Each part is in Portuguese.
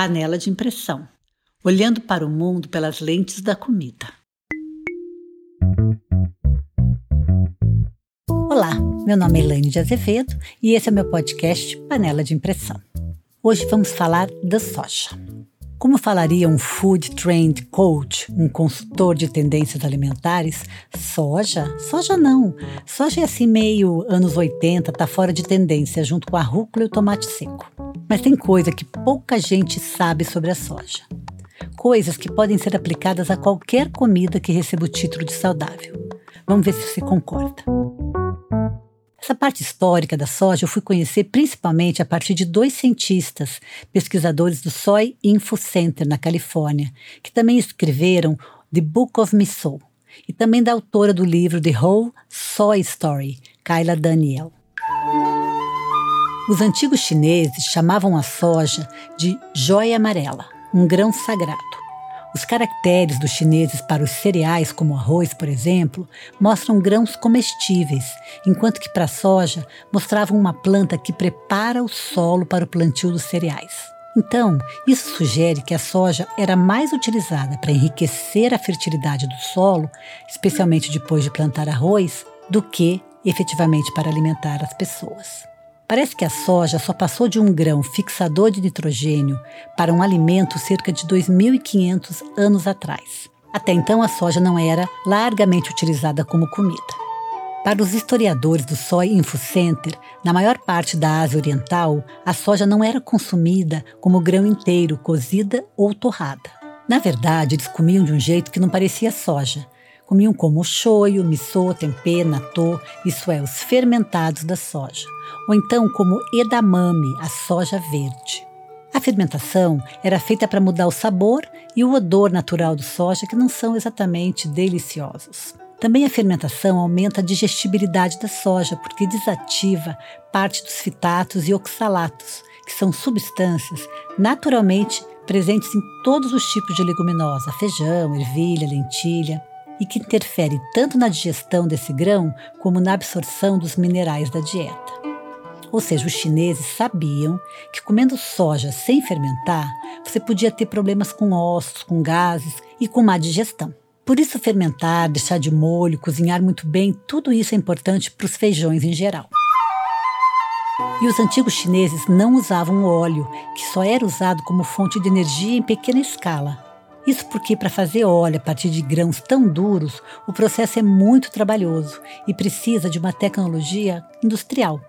Panela de impressão. Olhando para o mundo pelas lentes da comida. Olá, meu nome é Elaine de Azevedo e esse é meu podcast Panela de Impressão. Hoje vamos falar da soja. Como falaria um food trend coach, um consultor de tendências alimentares, soja? Soja não. Soja é assim meio anos 80, tá fora de tendência, junto com a rúcula e o tomate seco. Mas tem coisa que pouca gente sabe sobre a soja. Coisas que podem ser aplicadas a qualquer comida que receba o título de saudável. Vamos ver se você concorda. Essa parte histórica da soja eu fui conhecer principalmente a partir de dois cientistas, pesquisadores do Soy Info Center, na Califórnia, que também escreveram The Book of Miso, e também da autora do livro The Whole Soy Story, Kyla Daniel. Os antigos chineses chamavam a soja de joia amarela, um grão sagrado. Os caracteres dos chineses para os cereais, como arroz, por exemplo, mostram grãos comestíveis, enquanto que para a soja mostravam uma planta que prepara o solo para o plantio dos cereais. Então, isso sugere que a soja era mais utilizada para enriquecer a fertilidade do solo, especialmente depois de plantar arroz, do que efetivamente para alimentar as pessoas. Parece que a soja só passou de um grão fixador de nitrogênio para um alimento cerca de 2.500 anos atrás. Até então, a soja não era largamente utilizada como comida. Para os historiadores do Soy Info Center, na maior parte da Ásia Oriental, a soja não era consumida como grão inteiro, cozida ou torrada. Na verdade, eles comiam de um jeito que não parecia soja, Comiam como shoyu, miso, tempê, natô, isso é, os fermentados da soja. Ou então como edamame, a soja verde. A fermentação era feita para mudar o sabor e o odor natural do soja, que não são exatamente deliciosos. Também a fermentação aumenta a digestibilidade da soja, porque desativa parte dos fitatos e oxalatos, que são substâncias naturalmente presentes em todos os tipos de leguminosa, feijão, ervilha, lentilha e que interfere tanto na digestão desse grão como na absorção dos minerais da dieta. Ou seja, os chineses sabiam que comendo soja sem fermentar, você podia ter problemas com ossos, com gases e com má digestão. Por isso, fermentar, deixar de molho, cozinhar muito bem, tudo isso é importante para os feijões em geral. E os antigos chineses não usavam óleo, que só era usado como fonte de energia em pequena escala, isso porque, para fazer óleo a partir de grãos tão duros, o processo é muito trabalhoso e precisa de uma tecnologia industrial.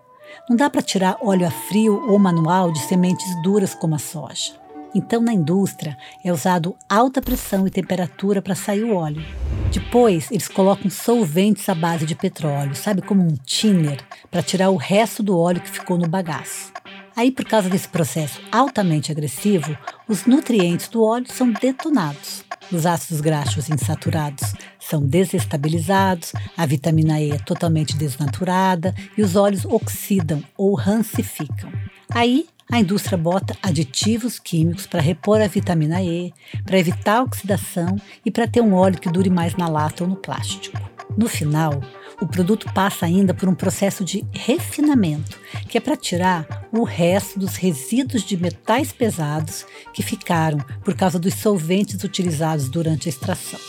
Não dá para tirar óleo a frio ou manual de sementes duras como a soja. Então, na indústria, é usado alta pressão e temperatura para sair o óleo. Depois, eles colocam solventes à base de petróleo, sabe como um thinner, para tirar o resto do óleo que ficou no bagaço. Aí, por causa desse processo altamente agressivo, os nutrientes do óleo são detonados. Os ácidos graxos insaturados são desestabilizados, a vitamina E é totalmente desnaturada e os óleos oxidam ou rancificam. Aí, a indústria bota aditivos químicos para repor a vitamina E, para evitar a oxidação e para ter um óleo que dure mais na lata ou no plástico. No final, o produto passa ainda por um processo de refinamento, que é para tirar o resto dos resíduos de metais pesados que ficaram por causa dos solventes utilizados durante a extração.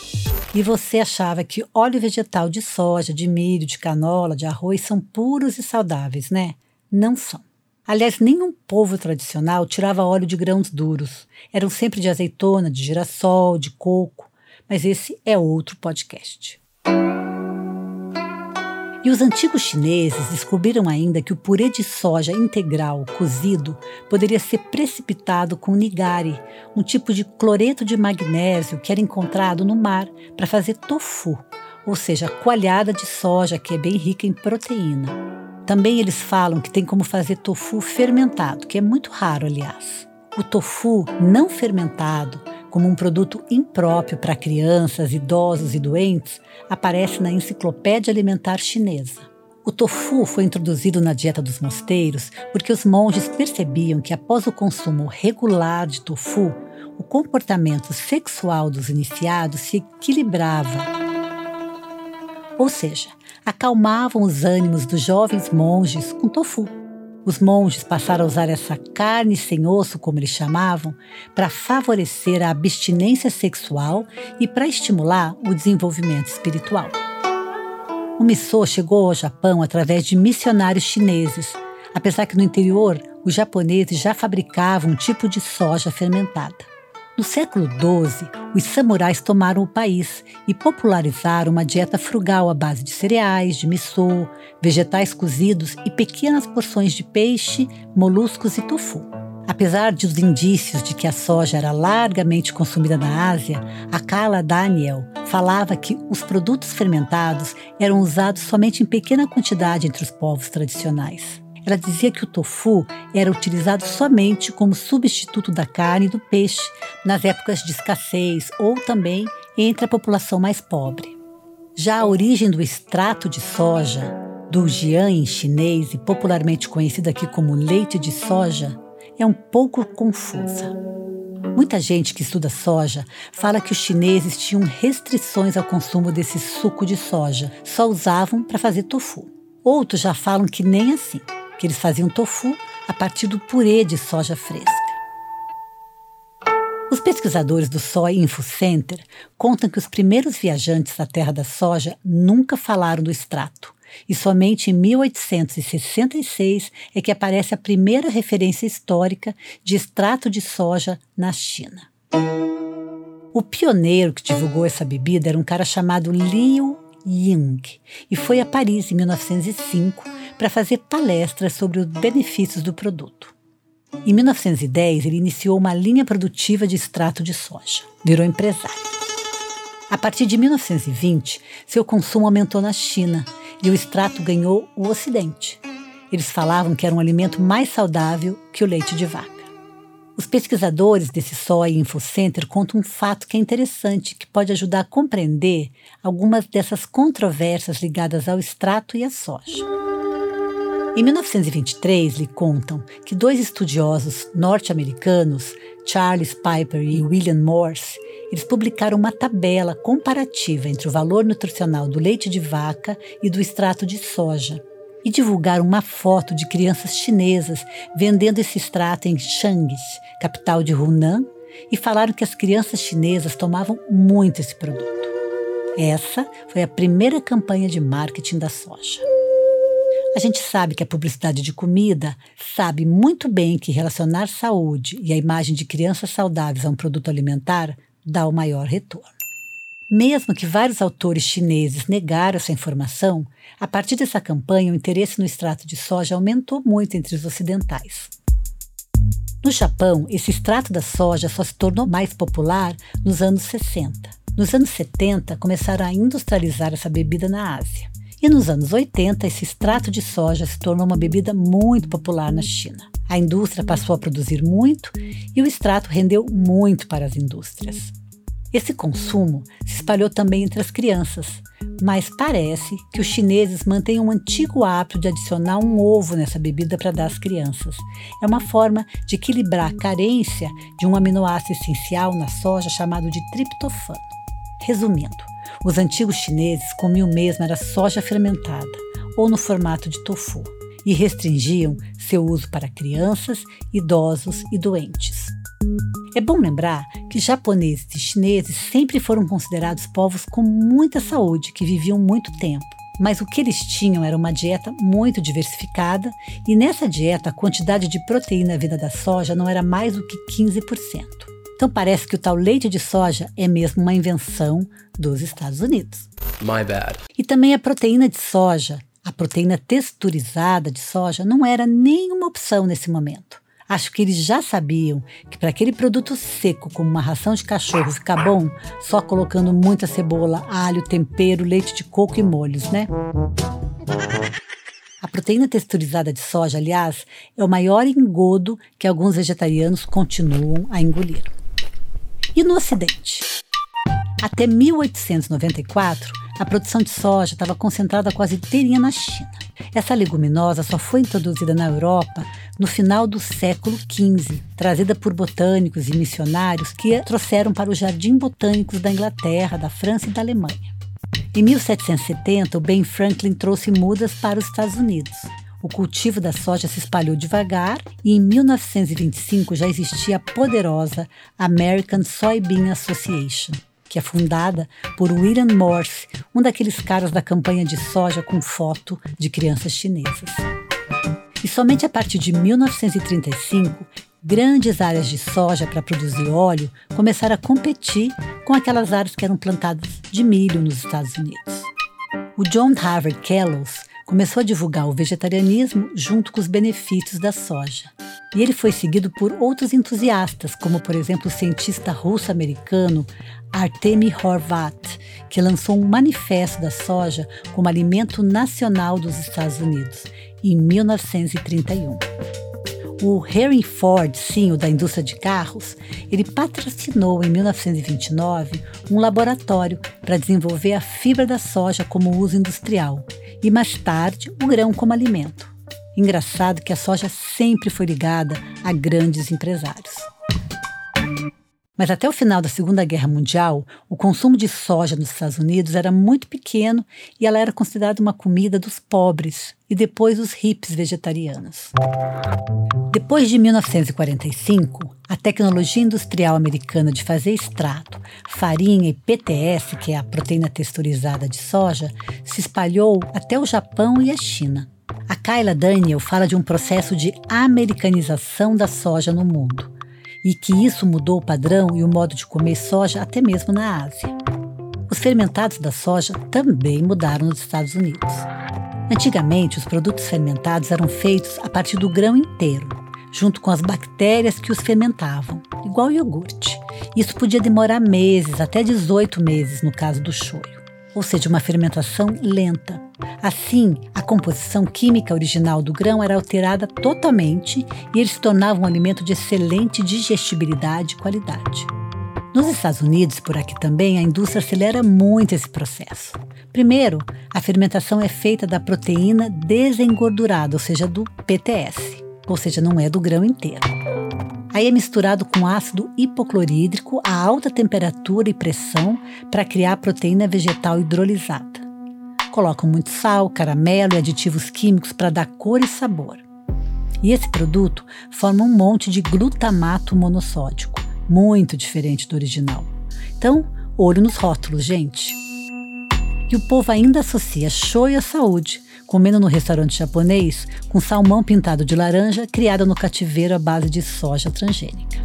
E você achava que óleo vegetal de soja, de milho, de canola, de arroz são puros e saudáveis, né? Não são. Aliás, nenhum povo tradicional tirava óleo de grãos duros. Eram sempre de azeitona, de girassol, de coco. Mas esse é outro podcast. E os antigos chineses descobriram ainda que o purê de soja integral cozido poderia ser precipitado com nigari, um tipo de cloreto de magnésio que era encontrado no mar para fazer tofu, ou seja, coalhada de soja que é bem rica em proteína. Também eles falam que tem como fazer tofu fermentado, que é muito raro, aliás. O tofu não fermentado como um produto impróprio para crianças, idosos e doentes, aparece na Enciclopédia Alimentar Chinesa. O tofu foi introduzido na dieta dos mosteiros porque os monges percebiam que após o consumo regular de tofu, o comportamento sexual dos iniciados se equilibrava. Ou seja, acalmavam os ânimos dos jovens monges com tofu. Os monges passaram a usar essa carne sem osso, como eles chamavam, para favorecer a abstinência sexual e para estimular o desenvolvimento espiritual. O miso chegou ao Japão através de missionários chineses, apesar que no interior os japoneses já fabricavam um tipo de soja fermentada. No século XII, os samurais tomaram o país e popularizaram uma dieta frugal à base de cereais, de miso, vegetais cozidos e pequenas porções de peixe, moluscos e tofu. Apesar dos indícios de que a soja era largamente consumida na Ásia, a Carla Daniel falava que os produtos fermentados eram usados somente em pequena quantidade entre os povos tradicionais. Ela dizia que o tofu era utilizado somente como substituto da carne e do peixe nas épocas de escassez ou também entre a população mais pobre. Já a origem do extrato de soja, do jian em chinês e popularmente conhecido aqui como leite de soja, é um pouco confusa. Muita gente que estuda soja fala que os chineses tinham restrições ao consumo desse suco de soja, só usavam para fazer tofu. Outros já falam que nem assim que eles faziam tofu a partir do purê de soja fresca. Os pesquisadores do Soy Info Center contam que os primeiros viajantes à terra da soja nunca falaram do extrato, e somente em 1866 é que aparece a primeira referência histórica de extrato de soja na China. O pioneiro que divulgou essa bebida era um cara chamado Liu Ying e foi a Paris em 1905 para fazer palestras sobre os benefícios do produto. Em 1910, ele iniciou uma linha produtiva de extrato de soja. Virou empresário. A partir de 1920, seu consumo aumentou na China e o extrato ganhou o Ocidente. Eles falavam que era um alimento mais saudável que o leite de vaca. Os pesquisadores desse Soy Info Center contam um fato que é interessante, que pode ajudar a compreender algumas dessas controvérsias ligadas ao extrato e à soja. Em 1923, lhe contam que dois estudiosos norte-americanos, Charles Piper e William Morse, eles publicaram uma tabela comparativa entre o valor nutricional do leite de vaca e do extrato de soja e divulgaram uma foto de crianças chinesas vendendo esse extrato em Changi, capital de Hunan, e falaram que as crianças chinesas tomavam muito esse produto. Essa foi a primeira campanha de marketing da soja. A gente sabe que a publicidade de comida sabe muito bem que relacionar saúde e a imagem de crianças saudáveis a um produto alimentar dá o maior retorno. Mesmo que vários autores chineses negaram essa informação, a partir dessa campanha o interesse no extrato de soja aumentou muito entre os ocidentais. No Japão, esse extrato da soja só se tornou mais popular nos anos 60. Nos anos 70, começaram a industrializar essa bebida na Ásia. E nos anos 80, esse extrato de soja se tornou uma bebida muito popular na China. A indústria passou a produzir muito e o extrato rendeu muito para as indústrias. Esse consumo se espalhou também entre as crianças, mas parece que os chineses mantêm um antigo hábito de adicionar um ovo nessa bebida para dar às crianças. É uma forma de equilibrar a carência de um aminoácido essencial na soja chamado de triptofano. Resumindo, os antigos chineses comiam mesmo era soja fermentada ou no formato de tofu e restringiam seu uso para crianças, idosos e doentes. É bom lembrar que japoneses e chineses sempre foram considerados povos com muita saúde, que viviam muito tempo. Mas o que eles tinham era uma dieta muito diversificada, e nessa dieta a quantidade de proteína vinda da soja não era mais do que 15%. Então parece que o tal leite de soja é mesmo uma invenção dos Estados Unidos. My bad. E também a proteína de soja, a proteína texturizada de soja, não era nenhuma opção nesse momento. Acho que eles já sabiam que para aquele produto seco, como uma ração de cachorro, ficar bom, só colocando muita cebola, alho, tempero, leite de coco e molhos, né? A proteína texturizada de soja, aliás, é o maior engodo que alguns vegetarianos continuam a engolir. E no Ocidente? Até 1894, a produção de soja estava concentrada quase inteirinha na China. Essa leguminosa só foi introduzida na Europa no final do século XV, trazida por botânicos e missionários que a trouxeram para os jardins botânicos da Inglaterra, da França e da Alemanha. Em 1770, o Ben Franklin trouxe mudas para os Estados Unidos. o cultivo da soja se espalhou devagar e em 1925 já existia a poderosa American Soybean Association, que é fundada por William Morse, um daqueles caras da campanha de soja com foto de crianças chinesas. E somente a partir de 1935 grandes áreas de soja para produzir óleo começaram a competir com aquelas áreas que eram plantadas de milho nos Estados Unidos. O John Harvard Kellogg começou a divulgar o vegetarianismo junto com os benefícios da soja. E ele foi seguido por outros entusiastas, como por exemplo o cientista russo-americano Artemy Horvat, que lançou um manifesto da soja como alimento nacional dos Estados Unidos em 1931. O Henry Ford, sim, o da indústria de carros, ele patrocinou em 1929 um laboratório para desenvolver a fibra da soja como uso industrial e mais tarde o grão como alimento. Engraçado que a soja sempre foi ligada a grandes empresários. Mas até o final da Segunda Guerra Mundial, o consumo de soja nos Estados Unidos era muito pequeno e ela era considerada uma comida dos pobres e depois dos hippies vegetarianos. Depois de 1945, a tecnologia industrial americana de fazer extrato, farinha e PTS, que é a proteína texturizada de soja, se espalhou até o Japão e a China. A Kyla Daniel fala de um processo de americanização da soja no mundo e que isso mudou o padrão e o modo de comer soja até mesmo na Ásia. Os fermentados da soja também mudaram nos Estados Unidos. Antigamente, os produtos fermentados eram feitos a partir do grão inteiro, junto com as bactérias que os fermentavam, igual iogurte. Isso podia demorar meses, até 18 meses no caso do shoyu ou seja, uma fermentação lenta. Assim, a composição química original do grão era alterada totalmente e ele se tornava um alimento de excelente digestibilidade e qualidade. Nos Estados Unidos, por aqui também, a indústria acelera muito esse processo. Primeiro, a fermentação é feita da proteína desengordurada, ou seja, do PTS, ou seja, não é do grão inteiro. Aí é misturado com ácido hipoclorídrico a alta temperatura e pressão para criar proteína vegetal hidrolisada. Colocam muito sal, caramelo e aditivos químicos para dar cor e sabor. E esse produto forma um monte de glutamato monossódico, muito diferente do original. Então, olho nos rótulos, gente. E o povo ainda associa shoyu à saúde, comendo no restaurante japonês com salmão pintado de laranja criado no cativeiro à base de soja transgênica.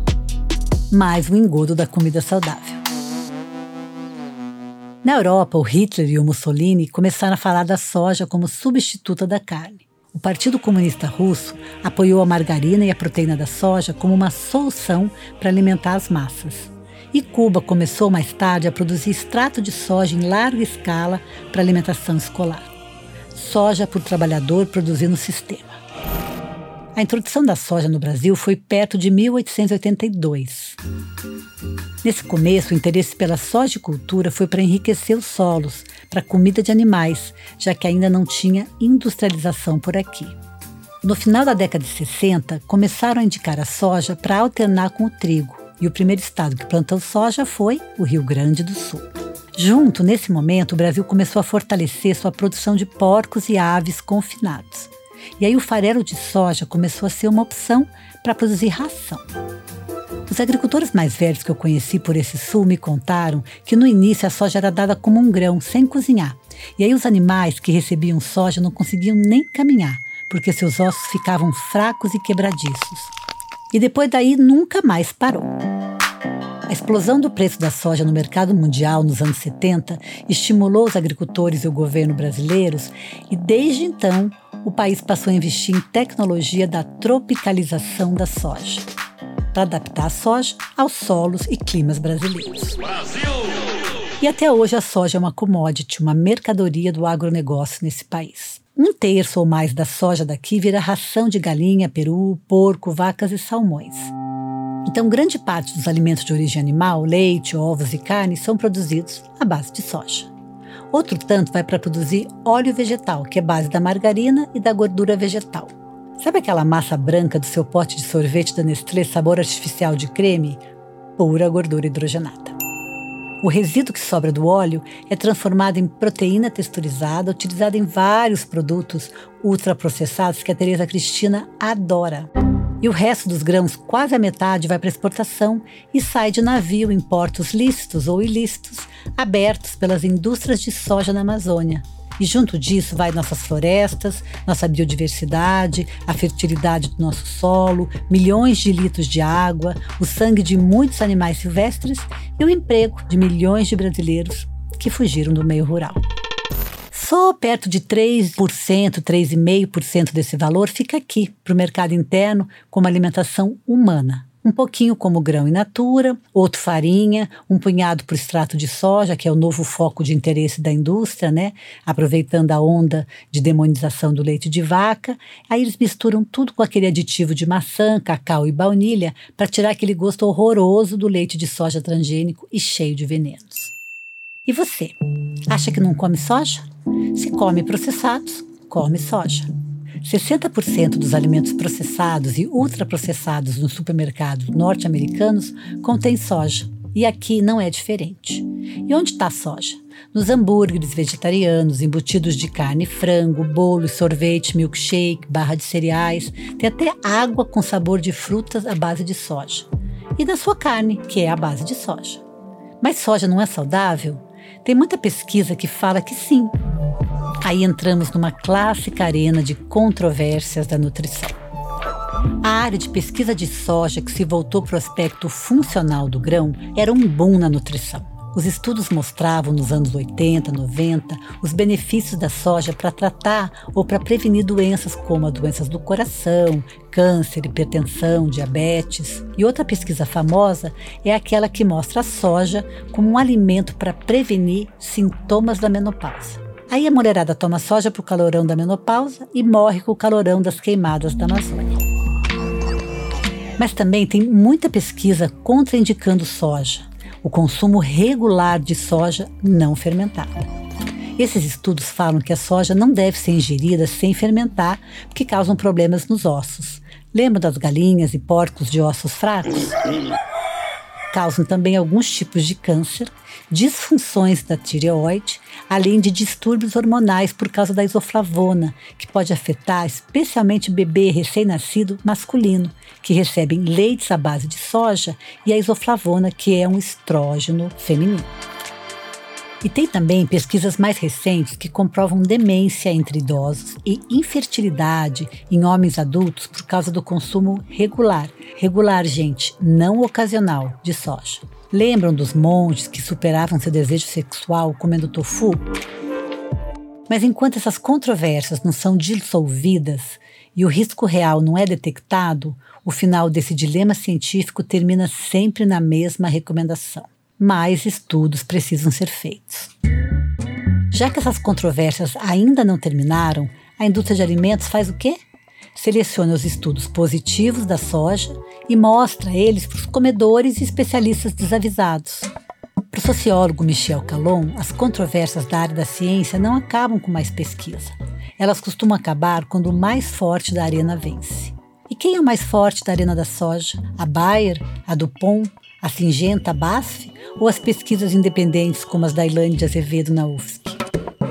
Mais um engodo da comida saudável. Na Europa, o Hitler e o Mussolini começaram a falar da soja como substituta da carne. O Partido Comunista Russo apoiou a margarina e a proteína da soja como uma solução para alimentar as massas. E Cuba começou mais tarde a produzir extrato de soja em larga escala para alimentação escolar soja por trabalhador produzir no sistema. A introdução da soja no Brasil foi perto de 1882. Nesse começo, o interesse pela sojicultura foi para enriquecer os solos, para comida de animais, já que ainda não tinha industrialização por aqui. No final da década de 60, começaram a indicar a soja para alternar com o trigo, e o primeiro estado que plantou soja foi o Rio Grande do Sul. Junto, nesse momento, o Brasil começou a fortalecer sua produção de porcos e aves confinados. E aí o farelo de soja começou a ser uma opção para produzir ração. Os agricultores mais velhos que eu conheci por esse sul me contaram que no início a soja era dada como um grão, sem cozinhar. E aí os animais que recebiam soja não conseguiam nem caminhar, porque seus ossos ficavam fracos e quebradiços. E depois daí nunca mais parou. A explosão do preço da soja no mercado mundial nos anos 70 estimulou os agricultores e o governo brasileiros e, desde então, o país passou a investir em tecnologia da tropicalização da soja, para adaptar a soja aos solos e climas brasileiros. Brasil! E até hoje a soja é uma commodity, uma mercadoria do agronegócio nesse país. Um terço ou mais da soja daqui vira ração de galinha, peru, porco, vacas e salmões. Então, grande parte dos alimentos de origem animal, leite, ovos e carne, são produzidos à base de soja. Outro tanto vai para produzir óleo vegetal, que é base da margarina e da gordura vegetal. Sabe aquela massa branca do seu pote de sorvete da Nestlé sabor artificial de creme? Pura gordura hidrogenada. O resíduo que sobra do óleo é transformado em proteína texturizada, utilizada em vários produtos ultraprocessados que a Tereza Cristina adora. E o resto dos grãos, quase a metade, vai para exportação e sai de navio em portos lícitos ou ilícitos, abertos pelas indústrias de soja na Amazônia. E junto disso vai nossas florestas, nossa biodiversidade, a fertilidade do nosso solo, milhões de litros de água, o sangue de muitos animais silvestres e o emprego de milhões de brasileiros que fugiram do meio rural. Só perto de 3%, 3,5% desse valor fica aqui, para o mercado interno, como alimentação humana um pouquinho como grão in natura, outro farinha, um punhado para o extrato de soja, que é o novo foco de interesse da indústria, né? Aproveitando a onda de demonização do leite de vaca. Aí eles misturam tudo com aquele aditivo de maçã, cacau e baunilha para tirar aquele gosto horroroso do leite de soja transgênico e cheio de venenos. E você? Acha que não come soja? Se come processados, come soja. 60% dos alimentos processados e ultraprocessados nos supermercados norte-americanos contêm soja. E aqui não é diferente. E onde está a soja? Nos hambúrgueres vegetarianos, embutidos de carne, frango, bolo, sorvete, milkshake, barra de cereais, tem até água com sabor de frutas à base de soja. E na sua carne, que é a base de soja. Mas soja não é saudável? Tem muita pesquisa que fala que sim, Aí entramos numa clássica arena de controvérsias da nutrição. A área de pesquisa de soja que se voltou para o aspecto funcional do grão era um boom na nutrição. Os estudos mostravam nos anos 80, 90 os benefícios da soja para tratar ou para prevenir doenças como as doenças do coração, câncer, hipertensão, diabetes. E outra pesquisa famosa é aquela que mostra a soja como um alimento para prevenir sintomas da menopausa. Aí a mulherada toma soja para o calorão da menopausa e morre com o calorão das queimadas da Amazônia. Mas também tem muita pesquisa contraindicando soja, o consumo regular de soja não fermentada. Esses estudos falam que a soja não deve ser ingerida sem fermentar, porque causam problemas nos ossos. Lembra das galinhas e porcos de ossos fracos? Causam também alguns tipos de câncer, disfunções da tireoide, além de distúrbios hormonais por causa da isoflavona, que pode afetar especialmente bebê recém-nascido masculino, que recebem leites à base de soja, e a isoflavona, que é um estrógeno feminino. E tem também pesquisas mais recentes que comprovam demência entre idosos e infertilidade em homens adultos por causa do consumo regular. Regular, gente, não ocasional, de soja. Lembram dos monges que superavam seu desejo sexual comendo tofu? Mas enquanto essas controvérsias não são dissolvidas e o risco real não é detectado, o final desse dilema científico termina sempre na mesma recomendação mais estudos precisam ser feitos. Já que essas controvérsias ainda não terminaram, a indústria de alimentos faz o quê? Seleciona os estudos positivos da soja e mostra eles para os comedores e especialistas desavisados. Para o sociólogo Michel Calon, as controvérsias da área da ciência não acabam com mais pesquisa. Elas costumam acabar quando o mais forte da arena vence. E quem é o mais forte da arena da soja? A Bayer? A Dupont? A Singenta BASF? ou as pesquisas independentes como as da de Azevedo na UFSC.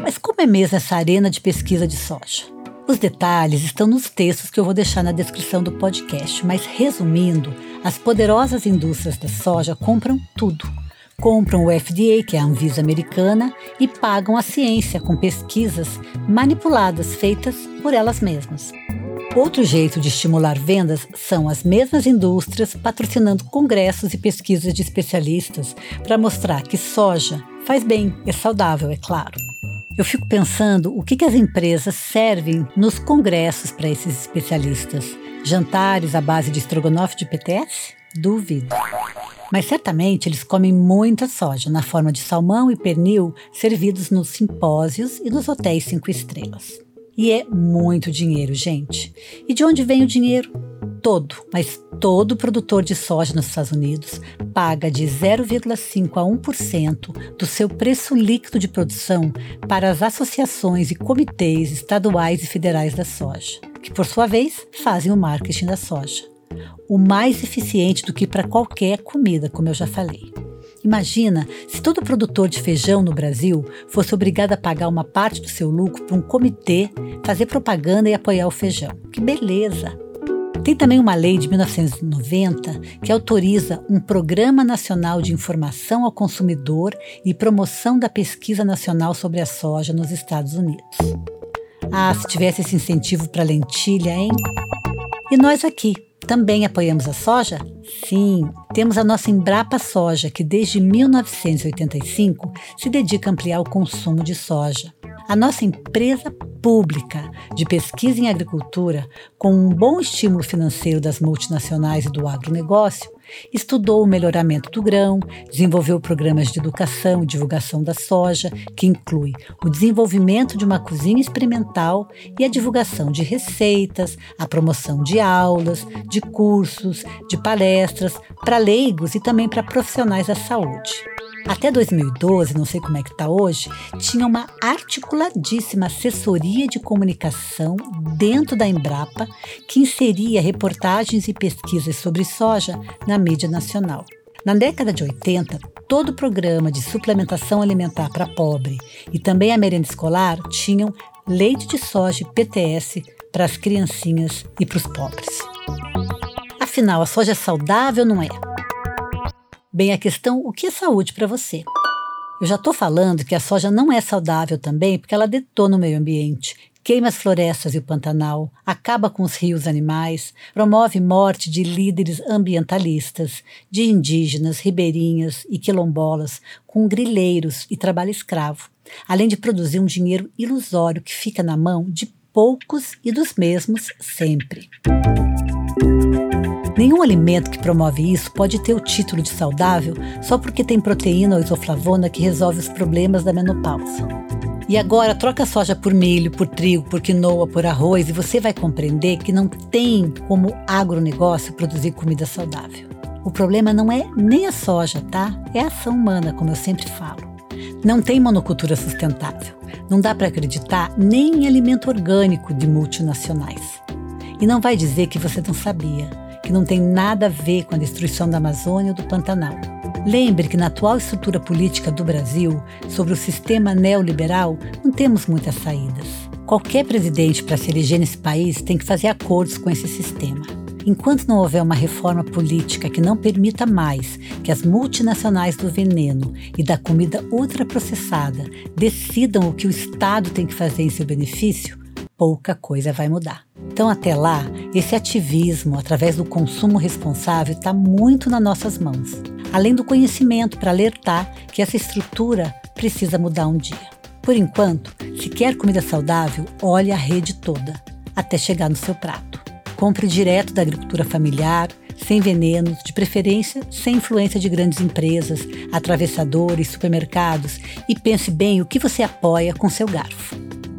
Mas como é mesmo essa arena de pesquisa de soja? Os detalhes estão nos textos que eu vou deixar na descrição do podcast, mas resumindo, as poderosas indústrias da soja compram tudo. Compram o FDA, que é a Anvisa americana, e pagam a ciência com pesquisas manipuladas feitas por elas mesmas. Outro jeito de estimular vendas são as mesmas indústrias patrocinando congressos e pesquisas de especialistas para mostrar que soja faz bem, é saudável, é claro. Eu fico pensando o que, que as empresas servem nos congressos para esses especialistas. Jantares à base de estrogonofe de PTS? Duvido. Mas certamente eles comem muita soja na forma de salmão e pernil servidos nos simpósios e nos hotéis cinco estrelas. E é muito dinheiro, gente. E de onde vem o dinheiro? Todo, mas todo produtor de soja nos Estados Unidos paga de 0,5 a 1% do seu preço líquido de produção para as associações e comitês estaduais e federais da soja, que por sua vez fazem o marketing da soja. O mais eficiente do que para qualquer comida, como eu já falei. Imagina se todo produtor de feijão no Brasil fosse obrigado a pagar uma parte do seu lucro para um comitê fazer propaganda e apoiar o feijão. Que beleza! Tem também uma lei de 1990 que autoriza um Programa Nacional de Informação ao Consumidor e Promoção da Pesquisa Nacional sobre a Soja nos Estados Unidos. Ah, se tivesse esse incentivo para lentilha, hein? E nós aqui, também apoiamos a soja? Sim, temos a nossa Embrapa Soja, que desde 1985 se dedica a ampliar o consumo de soja. A nossa empresa pública de pesquisa em agricultura, com um bom estímulo financeiro das multinacionais e do agronegócio, estudou o melhoramento do grão, desenvolveu programas de educação e divulgação da soja, que inclui o desenvolvimento de uma cozinha experimental e a divulgação de receitas, a promoção de aulas, de cursos, de palestras para leigos e também para profissionais da saúde. Até 2012, não sei como é que está hoje, tinha uma articuladíssima assessoria de comunicação dentro da Embrapa que inseria reportagens e pesquisas sobre soja na mídia nacional. Na década de 80, todo o programa de suplementação alimentar para pobre e também a merenda escolar tinham leite de soja PTS para as criancinhas e para os pobres. Afinal, a soja é saudável não é? Bem, a questão: o que é saúde para você? Eu já estou falando que a soja não é saudável também porque ela detona o meio ambiente, queima as florestas e o Pantanal, acaba com os rios animais, promove morte de líderes ambientalistas, de indígenas, ribeirinhas e quilombolas, com grileiros e trabalho escravo, além de produzir um dinheiro ilusório que fica na mão de poucos e dos mesmos sempre. Nenhum alimento que promove isso pode ter o título de saudável só porque tem proteína ou isoflavona que resolve os problemas da menopausa. E agora troca soja por milho, por trigo, por quinoa, por arroz e você vai compreender que não tem como agronegócio produzir comida saudável. O problema não é nem a soja, tá? É a ação humana, como eu sempre falo. Não tem monocultura sustentável. Não dá para acreditar nem em alimento orgânico de multinacionais. E não vai dizer que você não sabia que não tem nada a ver com a destruição da Amazônia ou do Pantanal. Lembre que na atual estrutura política do Brasil, sobre o sistema neoliberal, não temos muitas saídas. Qualquer presidente para se eleger nesse país tem que fazer acordos com esse sistema. Enquanto não houver uma reforma política que não permita mais que as multinacionais do veneno e da comida ultraprocessada decidam o que o Estado tem que fazer em seu benefício, pouca coisa vai mudar. Então, até lá, esse ativismo através do consumo responsável está muito nas nossas mãos, além do conhecimento para alertar que essa estrutura precisa mudar um dia. Por enquanto, se quer comida saudável, olhe a rede toda, até chegar no seu prato. Compre direto da agricultura familiar, sem venenos, de preferência sem influência de grandes empresas, atravessadores, supermercados e pense bem o que você apoia com seu garfo.